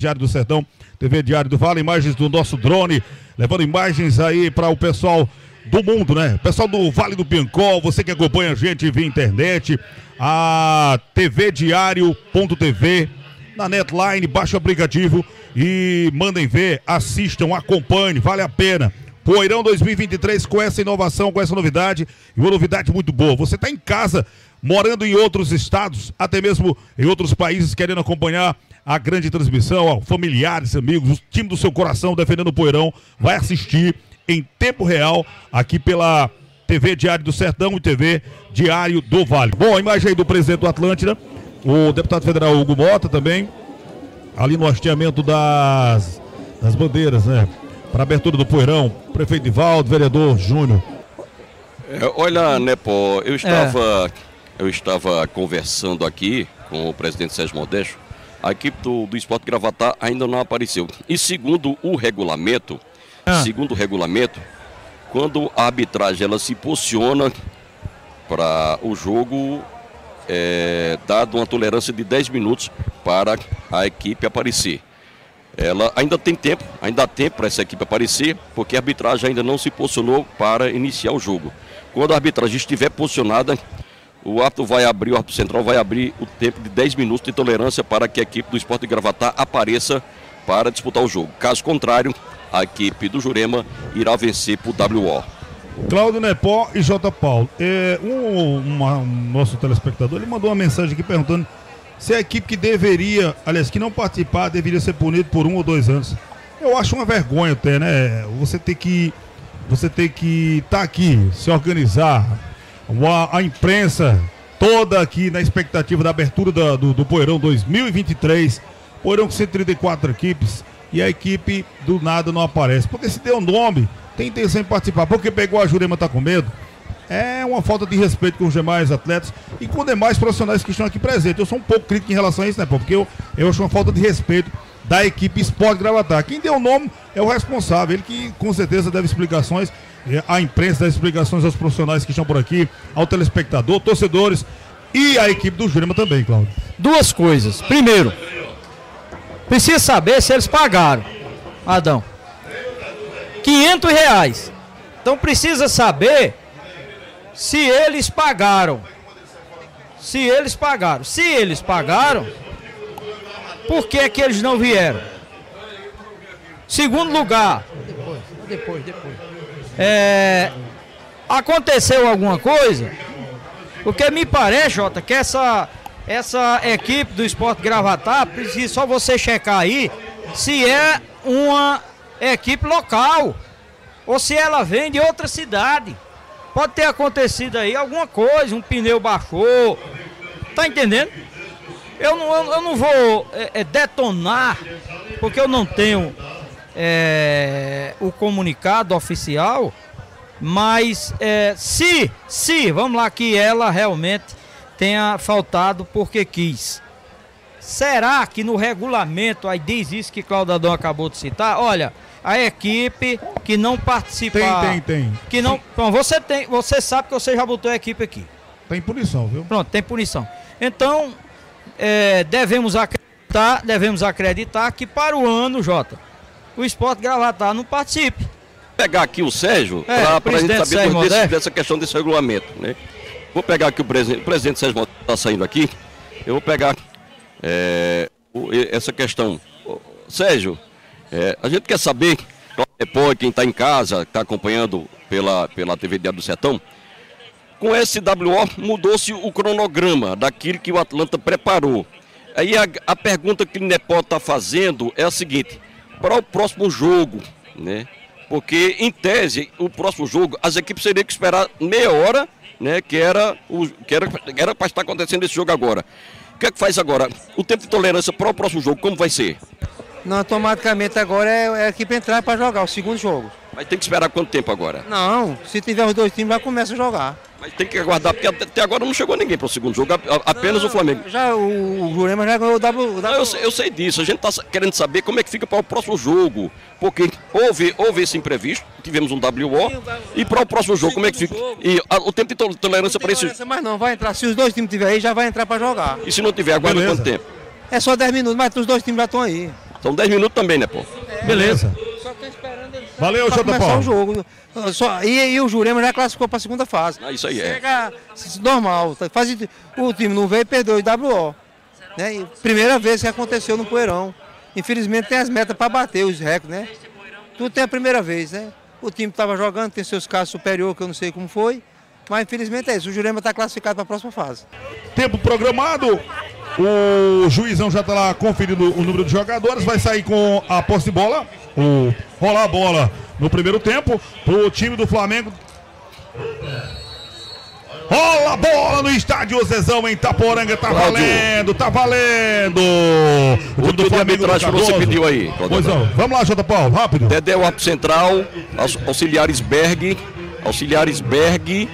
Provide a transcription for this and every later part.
Diário do Sertão, TV Diário do Vale, imagens do nosso drone, levando imagens aí para o pessoal do mundo, né? Pessoal do Vale do Piancol, você que acompanha a gente via internet, a TV Diário.tv, na Netline, baixa o aplicativo e mandem ver, assistam, acompanhem, vale a pena. Poeirão 2023 com essa inovação, com essa novidade, e uma novidade muito boa. Você está em casa, morando em outros estados, até mesmo em outros países, querendo acompanhar a grande transmissão, ó, familiares, amigos, o time do seu coração defendendo o Poeirão, vai assistir em tempo real aqui pela TV Diário do Sertão e TV Diário do Vale. Bom, a imagem aí do presidente do Atlântida, o deputado federal Hugo Mota também, ali no hasteamento das, das bandeiras, né? Para abertura do Poeirão, prefeito Ivaldo, vereador Júnior. É, olha, Nepo, eu estava, é. eu estava conversando aqui com o presidente Sérgio Modesto a equipe do, do Esporte Gravatar ainda não apareceu. E segundo o regulamento, ah. segundo o regulamento, quando a arbitragem ela se posiciona para o jogo, é, dado uma tolerância de 10 minutos para a equipe aparecer. Ela ainda tem tempo, ainda há tempo para essa equipe aparecer, porque a arbitragem ainda não se posicionou para iniciar o jogo. Quando a arbitragem estiver posicionada, o árbitro vai abrir, o árbitro central vai abrir o tempo de 10 minutos de tolerância para que a equipe do Esporte de Gravatar apareça para disputar o jogo. Caso contrário, a equipe do Jurema irá vencer por WO. Cláudio Nepó e J. Paulo. É, um, um nosso telespectador ele mandou uma mensagem aqui perguntando se a equipe que deveria, aliás, que não participar, deveria ser punido por um ou dois anos. Eu acho uma vergonha até, né? Você tem que. Você tem que estar tá aqui, se organizar, a imprensa toda aqui na expectativa da abertura do, do, do Poeirão 2023. Poeirão com 134 equipes e a equipe do nada não aparece. Porque se deu nome, tem intenção em participar. Porque pegou a Jurema tá com medo. É uma falta de respeito com os demais atletas e com demais profissionais que estão aqui presentes. Eu sou um pouco crítico em relação a isso, né, Porque eu, eu acho uma falta de respeito da equipe Sport Gravatar. Quem deu o nome é o responsável, ele que com certeza deve explicações a imprensa, das explicações aos profissionais que estão por aqui, ao telespectador, torcedores e a equipe do Jurema também, Cláudio. Duas coisas. Primeiro, precisa saber se eles pagaram, Adão. 500 reais. Então precisa saber se eles pagaram. Se eles pagaram. Se eles pagaram, por que, que eles não vieram? Segundo lugar. Depois, depois, depois é, aconteceu alguma coisa, porque me parece, Jota, que essa, essa equipe do Esporte Gravatar, precisa só você checar aí se é uma equipe local ou se ela vem de outra cidade. Pode ter acontecido aí alguma coisa, um pneu baixou. Tá entendendo? Eu não, eu, não vou é, é, detonar, porque eu não tenho é, o comunicado oficial, mas é, se, se, vamos lá, que ela realmente tenha faltado porque quis. Será que no regulamento aí diz isso que Claudio Adão acabou de citar? Olha, a equipe que não participar. Tem, tem, tem. Que não. Bom, você tem, você sabe que você já botou a equipe aqui. Tem punição, viu? Pronto, tem punição. Então, é, devemos acreditar, devemos acreditar que para o ano, Jota, o esporte gravatar não participe. Pegar aqui o Sérgio é, para a gente saber desse, dessa questão desse regulamento. Né? Vou pegar aqui o presidente, o presidente Sérgio está saindo aqui. Eu vou pegar é, essa questão. Sérgio, é, a gente quer saber, depois quem está em casa, está acompanhando pela, pela TV Diário do Sertão, com esse WO mudou-se o cronograma daquilo que o Atlanta preparou. Aí a, a pergunta que o Nepó está fazendo é a seguinte: para o próximo jogo, né? Porque, em tese, o próximo jogo, as equipes teriam que esperar meia hora, né? Que era o que era era para estar acontecendo esse jogo agora. O que é que faz agora? O tempo de tolerância para o próximo jogo, como vai ser? Não, automaticamente agora é, é a equipe entrar para jogar o segundo jogo. Mas tem que esperar quanto tempo agora? Não, se tiver os dois times, já começa a jogar. Mas tem que aguardar, porque até agora não chegou ninguém para o segundo jogo, apenas não, o Flamengo. Já o, o Jurema já ganhou o W. O Não, eu, sei, eu, sei disso, a gente está querendo saber como é que fica para o próximo jogo. Porque houve, houve esse imprevisto, tivemos um WO, e para o próximo jogo, como é que fica? E a, o tempo de tolerância para esse. Mas não, vai entrar. Se os dois times tiverem aí, já vai entrar para jogar. E se não tiver, aguarda quanto tempo? É só 10 minutos, mas os dois times já estão aí. São 10 minutos também, né, pô? Beleza. Só tô esperando ele Valeu, pra Jota começar Paulo. o jogo. Só, e, e o Jurema já classificou para a segunda fase. Ah, isso aí é. Chega normal. tá? Faz, o time não veio e perdeu o WO. Né? E Primeira vez que aconteceu no Poeirão. Infelizmente tem as metas para bater os recordes, né? Tudo tem a primeira vez, né? O time estava jogando, tem seus casos superior, que eu não sei como foi. Mas infelizmente é isso. O Jurema está classificado para a próxima fase. Tempo programado. O juizão já está lá conferindo o número de jogadores. Vai sair com a posse de bola. O rolar a bola no primeiro tempo. Pro time do Flamengo. Rola a bola no estádio Zezão em Itaporanga. Tá Cláudio. valendo, tá valendo. O O time de arbitragem que você pediu aí. Pois não. Vamos lá, Jota Paulo, rápido. Dedé, o árbitro central, aux- auxiliares Berg, auxiliares Berg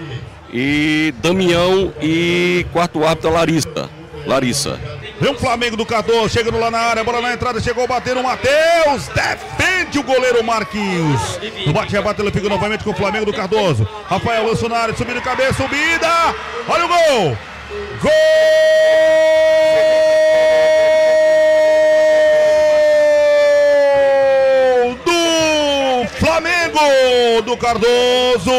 e Damião e quarto árbitro Larissa. Larissa. Vem o Flamengo do Cardoso, chegando lá na área, bola na entrada, chegou batendo o Matheus, defende o goleiro Marquinhos. No bate-rebate ele fica novamente com o Flamengo do Cardoso. Rafael lançou na área, subindo cabeça, subida, olha o gol! Gol Do Cardoso.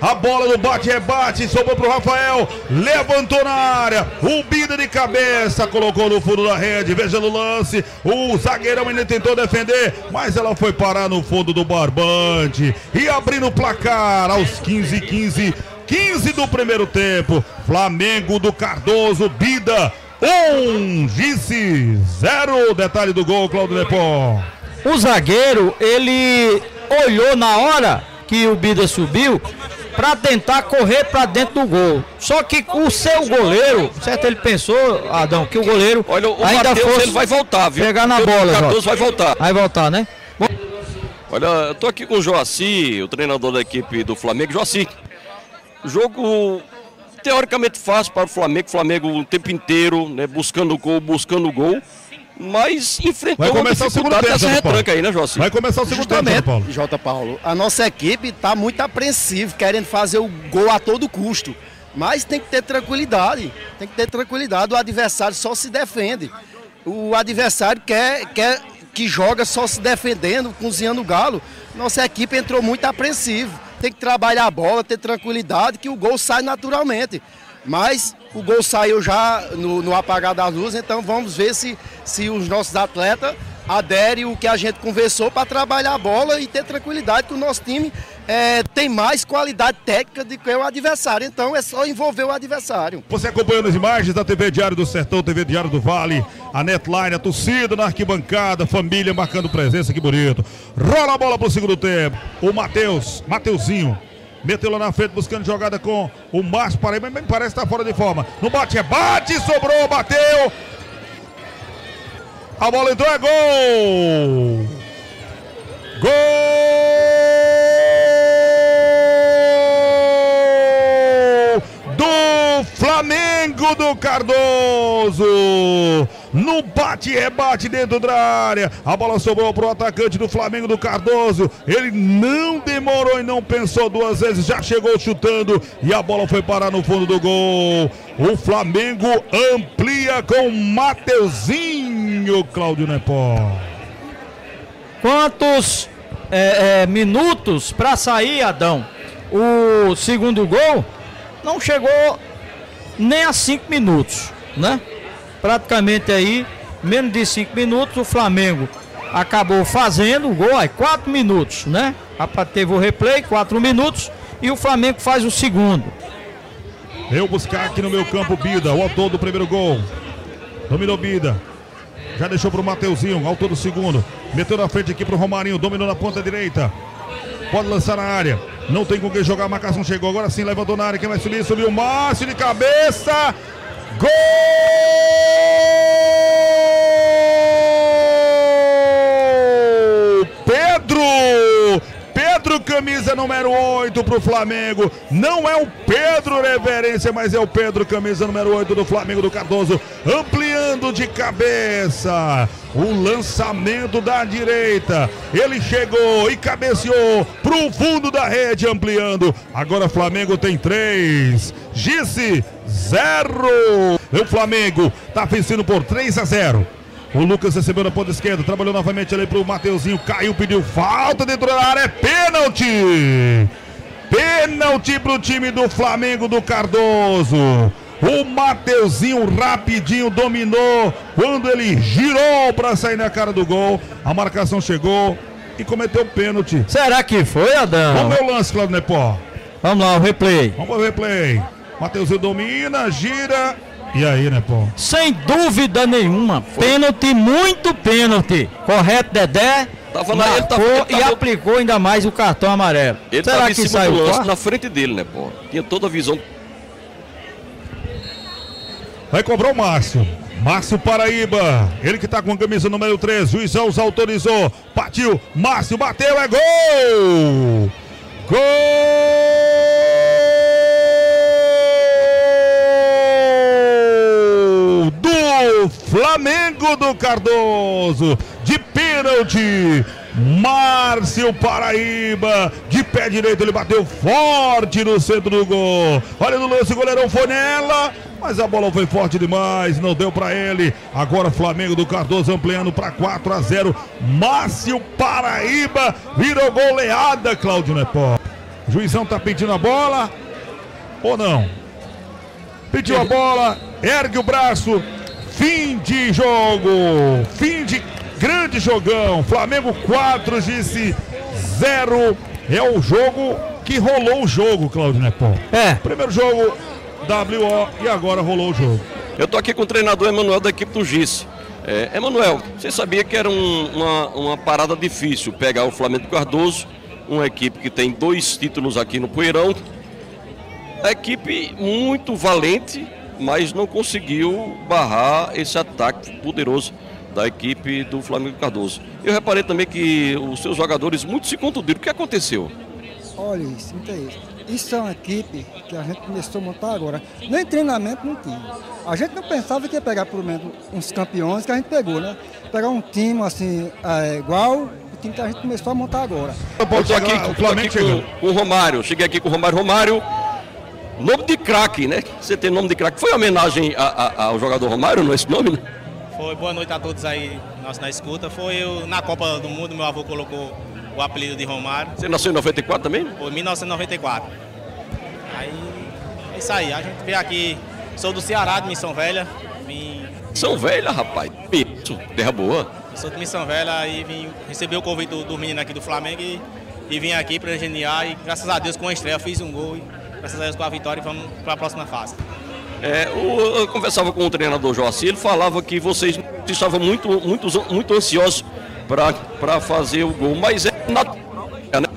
A bola no bate-rebate sobrou pro Rafael. Levantou na área. O Bida de cabeça colocou no fundo da rede. Veja no lance. O zagueirão ainda tentou defender, mas ela foi parar no fundo do barbante. E abrindo o placar aos 15 15 15 do primeiro tempo. Flamengo do Cardoso, Bida. Um, Gice, zero. Detalhe do gol, Claudio Nepó. O zagueiro, ele olhou na hora que o Bida subiu para tentar correr para dentro do gol. Só que o seu goleiro, certo? Ele pensou, Adão, que o goleiro Olha, o ainda Matheus fosse ele vai voltar, viu? pegar na bola, O Cardoso Jota. vai voltar. Vai voltar, né? Bom, Olha, eu tô aqui com o Joaci, o treinador da equipe do Flamengo. Joaci, jogo teoricamente fácil para o Flamengo. O Flamengo o tempo inteiro, né, buscando gol, buscando gol. Mas enfrentou Vai uma começar o segundo dificuldade tempo, dessa Jota retranca aí, né, Joaci? Vai começar o segundo tempo, Jota Justamente, Paulo. J. Paulo, a nossa equipe está muito apreensiva, querendo fazer o gol a todo custo. Mas tem que ter tranquilidade, tem que ter tranquilidade. O adversário só se defende. O adversário quer, quer que joga só se defendendo, cozinhando o galo. Nossa equipe entrou muito apreensiva. Tem que trabalhar a bola, ter tranquilidade, que o gol sai naturalmente. Mas o gol saiu já no, no apagar das luzes, então vamos ver se, se os nossos atletas aderem o que a gente conversou para trabalhar a bola e ter tranquilidade que o nosso time eh, tem mais qualidade técnica do que o adversário. Então é só envolver o adversário. Você acompanhando as imagens da TV Diário do Sertão, TV Diário do Vale, a Netline, a torcida na arquibancada, família marcando presença, que bonito. Rola a bola pro segundo tempo. O Matheus, Mateuzinho, meteu lá na frente buscando jogada com o Márcio Paraíba, mas parece que tá fora de forma. No bate é bate, sobrou, bateu. A bola entrou, é gol! Gol do Flamengo do Cardoso. No bate-rebate dentro da área. A bola sobrou pro atacante do Flamengo do Cardoso. Ele não demorou e não pensou duas vezes. Já chegou chutando e a bola foi parar no fundo do gol. O Flamengo amplia com Mateuzinho, Cláudio Nepó. quantos é, é, minutos para sair, Adão? O segundo gol não chegou nem a cinco minutos, né? Praticamente aí, menos de cinco minutos, o Flamengo acabou fazendo o gol, aí quatro minutos, né? Teve o replay, quatro minutos, e o Flamengo faz o segundo. Eu buscar aqui no meu campo Bida, o autor do primeiro gol. Dominou Bida. Já deixou pro Mateuzinho, autor do segundo. Meteu na frente aqui pro Romarinho, dominou na ponta direita. Pode lançar na área. Não tem com quem jogar, a marcação chegou. Agora sim, levantou na área. Quem vai subir? Subiu o Márcio de cabeça. Gol! Camisa número 8 pro Flamengo. Não é o Pedro Reverência, mas é o Pedro, camisa número 8 do Flamengo do Cardoso. Ampliando de cabeça. O lançamento da direita. Ele chegou e cabeceou pro fundo da rede, ampliando. Agora o Flamengo tem três. Gice, zero. O Flamengo tá vencendo por 3 a 0. O Lucas recebeu na ponta esquerda, trabalhou novamente ali pro Mateuzinho, caiu, pediu falta dentro da área, é pênalti! Pênalti pro time do Flamengo do Cardoso. O Mateuzinho rapidinho dominou quando ele girou para sair na cara do gol. A marcação chegou e cometeu pênalti. Será que foi, Adão? Vamos ver o lance, Claudio Nepó. Vamos lá, o replay. Vamos ver o replay. Mateuzinho domina, gira. E aí, Nepó? Sem dúvida nenhuma. Foi. Pênalti, muito pênalti. Correto, Dedé? Tava lá, ele tava, ele tava... e aplicou ainda mais o cartão amarelo. Ele Será que saiu lance na frente dele, né, pô? Tinha toda a visão Vai cobrar o Márcio. Márcio Paraíba, ele que tá com a camisa número 3, juizão os autorizou, partiu, Márcio bateu, é gol! Gol Flamengo do Cardoso, de pênalti, Márcio Paraíba, de pé direito, ele bateu forte no centro do gol. Olha no lance, o goleirão foi nela, mas a bola foi forte demais, não deu para ele. Agora Flamengo do Cardoso ampliando para 4 a 0. Márcio Paraíba virou goleada, Cláudio Nepó. Juizão tá pedindo a bola ou não? Pediu a bola, ergue o braço. Fim de jogo, fim de grande jogão. Flamengo 4, disse 0. É o jogo que rolou o jogo, Cláudio Nepó. É. Primeiro jogo WO e agora rolou o jogo. Eu tô aqui com o treinador Emanuel da equipe do GIS. É, Emanuel, você sabia que era um, uma, uma parada difícil pegar o Flamengo Cardoso, uma equipe que tem dois títulos aqui no Poeirão. A equipe muito valente, mas não conseguiu barrar esse ataque poderoso da equipe do Flamengo Cardoso. Eu reparei também que os seus jogadores muito se contundiram. O que aconteceu? Olha isso, isso. Isso é uma equipe que a gente começou a montar agora. Nem treinamento não tinha. A gente não pensava que ia pegar pelo menos uns campeões que a gente pegou, né? Pegar um time assim, é, igual o time que a gente começou a montar agora. Eu estou aqui, o Flamengo aqui com, com, o Romário. Cheguei aqui com o Romário. Romário, nome de craque, né? Você tem nome de craque. Foi homenagem a, a, ao jogador Romário, não é esse nome, né? Foi boa noite a todos aí, nós na escuta. Foi eu, na Copa do Mundo, meu avô colocou o apelido de Romário. Você nasceu em 94 também? Foi em 1994. Aí é isso aí, a gente veio aqui, sou do Ceará, de Missão Velha. Vim... Missão Velha, rapaz? Isso, terra boa. Eu sou de Missão Velha e vim receber o convite do, do menino aqui do Flamengo e, e vim aqui para geniar e graças a Deus com a estreia fiz um gol e graças a Deus com a vitória e vamos para a próxima fase. É, eu conversava com o treinador Joacir, ele falava que vocês estavam muito, muito, muito ansiosos para fazer o gol, mas é natural, né?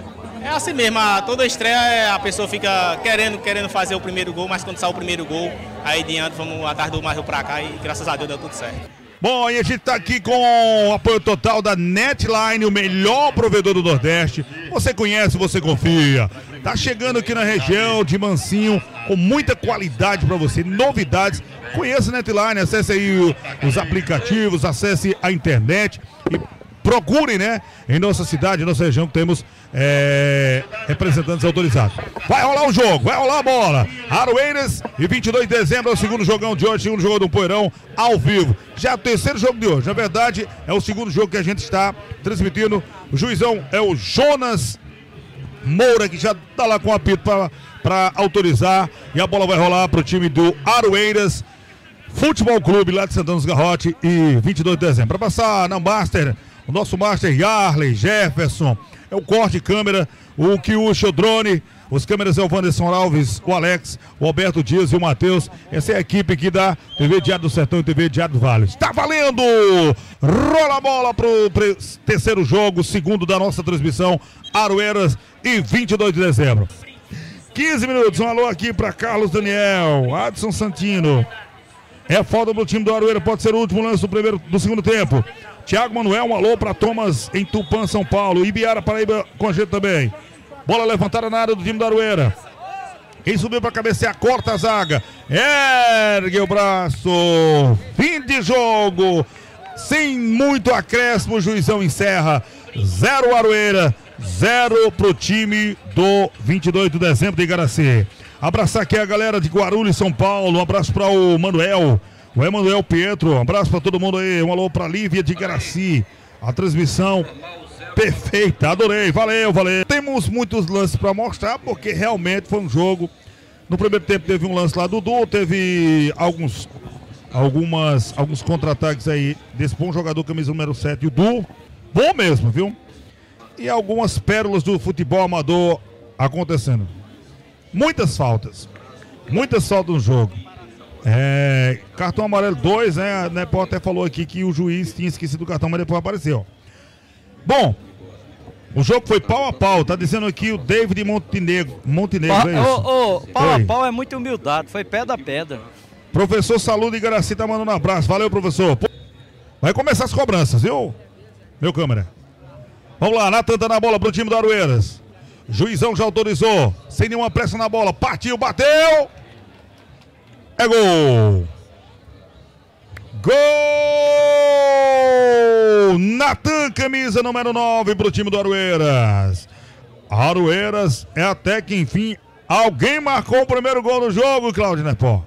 É assim mesmo, a, toda estreia é, a pessoa fica querendo, querendo fazer o primeiro gol, mas quando sai o primeiro gol, aí diante vamos atrás do mais para cá e graças a Deus deu tudo certo. Bom, e a gente está aqui com o apoio total da Netline, o melhor provedor do Nordeste. Você conhece, você confia. Tá chegando aqui na região de Mansinho com muita qualidade para você, novidades. Conheça a Netline, acesse aí os aplicativos, acesse a internet e procure, né? Em nossa cidade, nossa região, temos é, representantes autorizados. Vai rolar o jogo, vai rolar a bola. Aroeiras e 22 de dezembro é o segundo jogão de hoje, segundo jogo do Poeirão, ao vivo. Já o terceiro jogo de hoje, na verdade, é o segundo jogo que a gente está transmitindo. O juizão é o Jonas Moura, que já está lá com o apito para autorizar. E a bola vai rolar para o time do Aroeiras. Futebol Clube lá de Santana dos Garrote e 22 de dezembro. Para passar na Master o nosso Master Yarley, Jefferson, é o corte de câmera, o Kiuxa, o drone, os câmeras é o Wanderson Alves, o Alex, o Alberto Dias e o Matheus. Essa é a equipe aqui da TV Diário do Sertão e TV Diário do Vale. Está valendo! Rola a bola para o terceiro jogo, segundo da nossa transmissão, Aroeiras e 22 de dezembro. 15 minutos, um alô aqui para Carlos Daniel, Adson Santino. É falta pro time do Aroeira, pode ser o último lance do, primeiro, do segundo tempo. Thiago Manuel, um alô para Thomas em Tupã, São Paulo. Ibiara Paraíba com a gente também. Bola levantada na área do time da Aroeira. Quem subiu para cabecear, corta a zaga. Ergue o braço. Fim de jogo. Sem muito acréscimo, o juizão encerra. Zero Aroeira, zero pro time do 22 de dezembro de Igaracê. Abraçar aqui a galera de Guarulhos, São Paulo. Um abraço para o Manuel O Emanuel Pietro, um abraço para todo mundo aí. Um alô para Lívia de Garaci. A transmissão perfeita, adorei, valeu, valeu. Temos muitos lances para mostrar, porque realmente foi um jogo. No primeiro tempo teve um lance lá do Dudu, teve alguns algumas alguns contra-ataques aí desse bom jogador camisa número 7, o Du. Bom mesmo, viu? E algumas pérolas do futebol amador acontecendo. Muitas faltas. Muitas faltas no jogo. É, cartão amarelo 2, né? A até falou aqui que o juiz tinha esquecido o cartão, mas depois apareceu. Bom, o jogo foi pau a pau, tá dizendo aqui o David Montenegro. Montenegro, pa, é isso? Ô, ô, pau a pau é muito humildade, foi pedra a pedra. Professor Saludo de Garaci tá mandando um abraço. Valeu, professor. Vai começar as cobranças, viu? Meu câmera. Vamos lá, Natan tá na bola pro time do Arueiras. Juizão já autorizou. Sem nenhuma pressa na bola. Partiu, bateu. É gol. Gol! Natan, camisa número 9 pro time do Arueiras. Arueiras é até que enfim alguém marcou o primeiro gol no jogo, Claudio Nepó.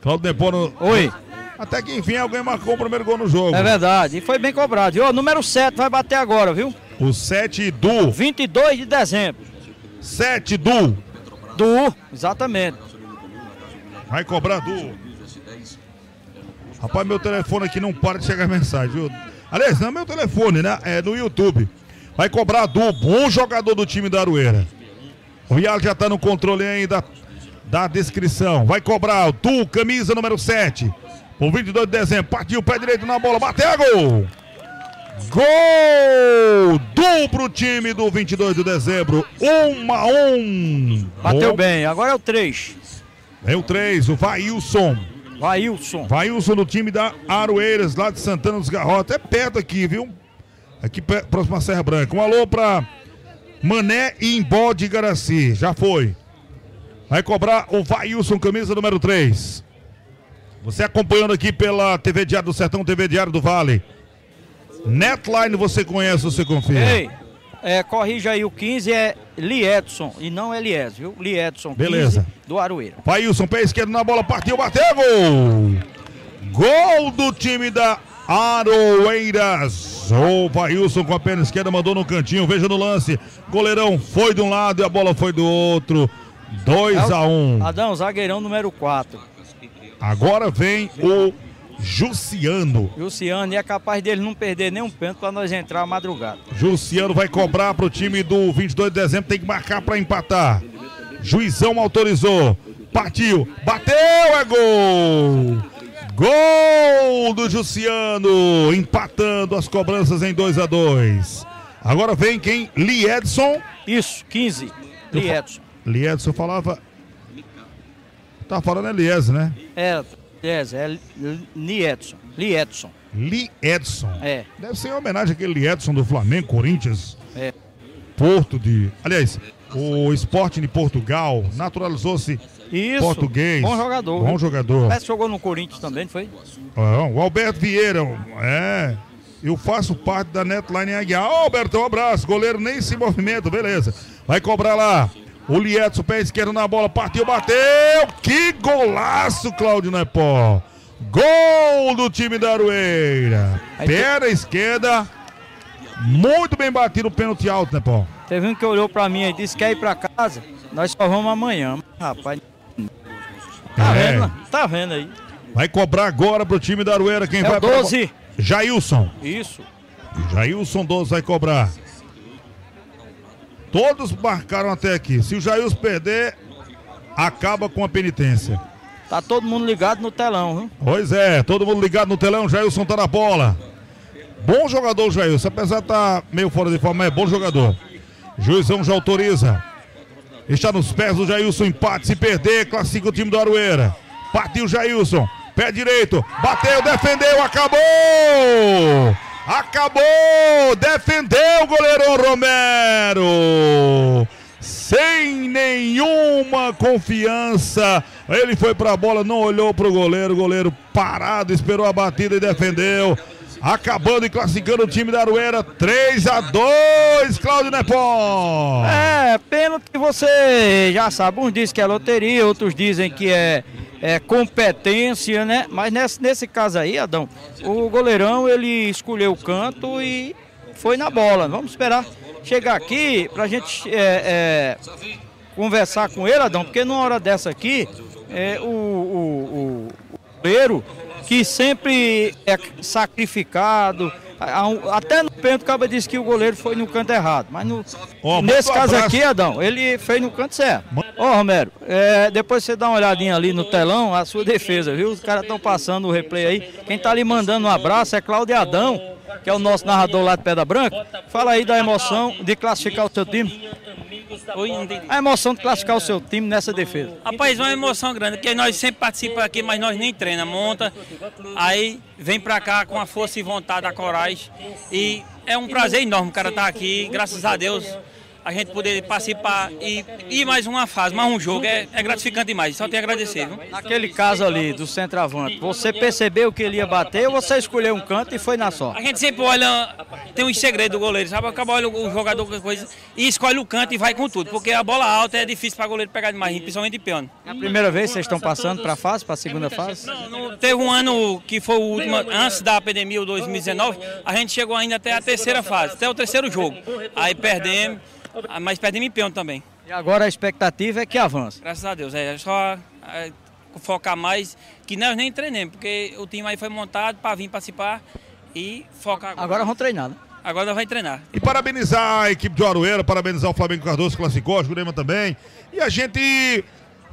Claudio Nepó no... Oi. Até que enfim alguém marcou o primeiro gol no jogo. É verdade, e foi bem cobrado. E o número 7 vai bater agora, viu? O 7 do 22 de dezembro. 7 do Do, exatamente. Vai cobrar do Rapaz, meu telefone aqui não para de chegar mensagem, viu? Aliás, não é meu telefone, né? É no YouTube. Vai cobrar do bom jogador do time da Arueira. O Rial já tá no controle ainda da descrição. Vai cobrar o Tu, camisa número 7. O 22 de dezembro. Partiu o pé direito na bola. Bateu gol! Gol do pro time do 22 de dezembro. 1 a 1. Bateu Bom. bem. Agora é o 3. É o 3, o Vailson. Vailson. Vailson no time da Aroeiras, lá de Santana dos Garrotas. É perto aqui, viu? Aqui próximo à Serra Branca. Um alô pra Mané e Imbó de Garaci. Já foi. Vai cobrar o Vailson, camisa número 3. Você acompanhando aqui pela TV Diário do Sertão, TV Diário do Vale. Netline você conhece, você confia? Ei, é, corrija aí o 15 é Liedson e não Elias, viu? Liedson, Beleza. do Aroeira. Pailson, pé esquerdo na bola, partiu, bateu, gol! Gol do time da Aroeiras. O Pailson com a perna esquerda mandou no cantinho, veja no lance. Goleirão foi de um lado e a bola foi do outro. 2 é a 1 um. Adão, zagueirão número 4. Agora vem o Jussiano. Jussiano, e é capaz dele não perder nenhum pênalti para nós entrar madrugada. Jussiano vai cobrar para o time do 22 de dezembro, tem que marcar para empatar. Juizão autorizou. Partiu, bateu, é gol! Gol do Jussiano, empatando as cobranças em 2 a 2 Agora vem quem? Liedson. Isso, 15. Liedson. Liedson falava. Tá falando Elias, né? É, Yes, é Liedson. Liedson. Liedson. É. Deve ser em homenagem àquele Liedson do Flamengo, Corinthians. É. Porto de. Aliás, o esporte de Portugal naturalizou-se português. Bom jogador. Bom jogador. Parece que jogou no Corinthians também, não foi? o Alberto Vieira, é. Eu faço parte da Netline Aguiar. Ô, Alberto, um abraço. Goleiro nem se movimenta, beleza. Vai cobrar lá. O Lietson, pé esquerdo na bola, partiu, bateu. Que golaço, Cláudio Nepó. Gol do time da Arueira. Perna esquerda. Muito bem batido o pênalti alto, Nepó. Teve um que olhou pra mim e disse que quer ir pra casa. Nós só vamos amanhã. Rapaz. Tá é. vendo? Tá vendo aí. Vai cobrar agora pro time da Arueira. Quem é vai 12. Pra... Jailson. Isso. Jailson 12 vai cobrar. Todos marcaram até aqui. Se o Jailson perder, acaba com a penitência. Tá todo mundo ligado no telão, viu? Pois é, todo mundo ligado no telão. Jailson tá na bola. Bom jogador, Jailson. Apesar de estar tá meio fora de forma, é bom jogador. Juizão já autoriza. Está nos pés do Jailson. Empate. Se perder, classifica o time do Aroeira. Partiu o Jailson. Pé direito. Bateu, defendeu, acabou! Acabou! Defendeu o goleiro Romero! Sem nenhuma confiança. Ele foi para a bola, não olhou para o goleiro. O goleiro parado, esperou a batida e defendeu. Acabando e classificando o time da Aruera 3 a 2 Cláudio Nepó. É, pênalti você já sabe. Uns dizem que é loteria, outros dizem que é é, competência, né? Mas nesse, nesse caso aí, Adão, o goleirão ele escolheu o canto e foi na bola. Vamos esperar chegar aqui pra gente é, é, conversar com ele, Adão, porque numa hora dessa aqui, é, o, o, o goleiro que sempre é sacrificado, até no pênalti, o cara disse que o goleiro foi no canto errado. Mas no, oh, nesse caso abraço. aqui, Adão, ele fez no canto certo. Ô, oh, Romero, é, depois você dá uma olhadinha ali no telão, a sua defesa, viu? Os caras estão passando o replay aí. Quem tá ali mandando um abraço é Cláudio Adão, que é o nosso narrador lá de Pedra Branca. Fala aí da emoção de classificar o seu time. A emoção de classificar o seu time nessa defesa. Rapaz, uma emoção grande, porque nós sempre participamos aqui, mas nós nem treina, monta, aí vem pra cá com a força e vontade, a coragem. E é um prazer enorme o cara estar tá aqui, graças a Deus a gente poder participar e ir mais uma fase, mais um jogo, é, é gratificante demais. Só tenho a agradecer. Viu? Naquele caso ali do centroavante, você percebeu que ele ia bater ou você escolheu um canto e foi na só? A gente sempre olha, tem uns segredos do goleiro, sabe? Acaba olha o jogador, qualquer coisa, e escolhe o canto e vai com tudo, porque a bola alta é difícil para o goleiro pegar demais, principalmente de pênalti. É a primeira vez que vocês estão passando para a fase, para a segunda fase? Não, não, teve um ano que foi o último, antes da pandemia, o 2019, a gente chegou ainda até a terceira fase, até o terceiro jogo. Aí perdemos. Ah, mas perdemos em pênalti também. E agora a expectativa é que avance. Graças a Deus, é só é, focar mais, que nós nem treinemos, porque o time aí foi montado para vir participar e focar agora. Agora vamos treinar, né? Agora nós vamos treinar. E parabenizar a equipe de Aroeira, parabenizar o Flamengo Cardoso classificou, a Jurema também. E a gente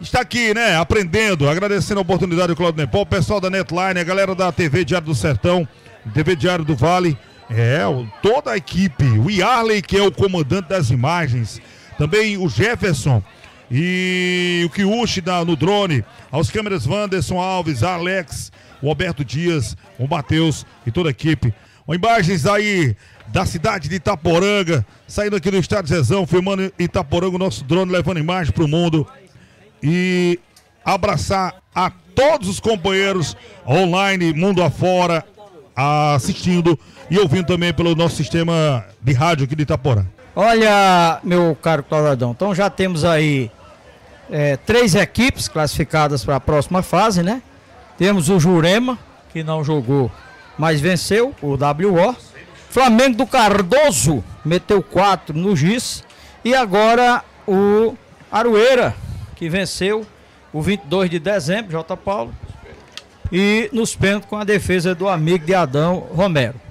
está aqui, né, aprendendo, agradecendo a oportunidade do Claudio Nepal, o pessoal da Netline, a galera da TV Diário do Sertão, TV Diário do Vale. É, toda a equipe, o Yarley, que é o comandante das imagens, também o Jefferson e o Kiushi no drone, aos câmeras Wanderson Alves, Alex, o Alberto Dias, o Matheus e toda a equipe. Imagens aí da cidade de Itaporanga, saindo aqui do Estado Zezão, filmando Itaporanga, o nosso drone levando imagem para o mundo. E abraçar a todos os companheiros online, mundo afora, assistindo e ouvindo também pelo nosso sistema de rádio aqui de Itaporã. Olha, meu caro Claudadão, então já temos aí é, três equipes classificadas para a próxima fase, né? Temos o Jurema, que não jogou, mas venceu o WO. Flamengo do Cardoso meteu quatro no GIS. E agora o Arueira, que venceu o 22 de dezembro, J. Paulo. E nos pênaltis com a defesa do amigo de Adão Romero.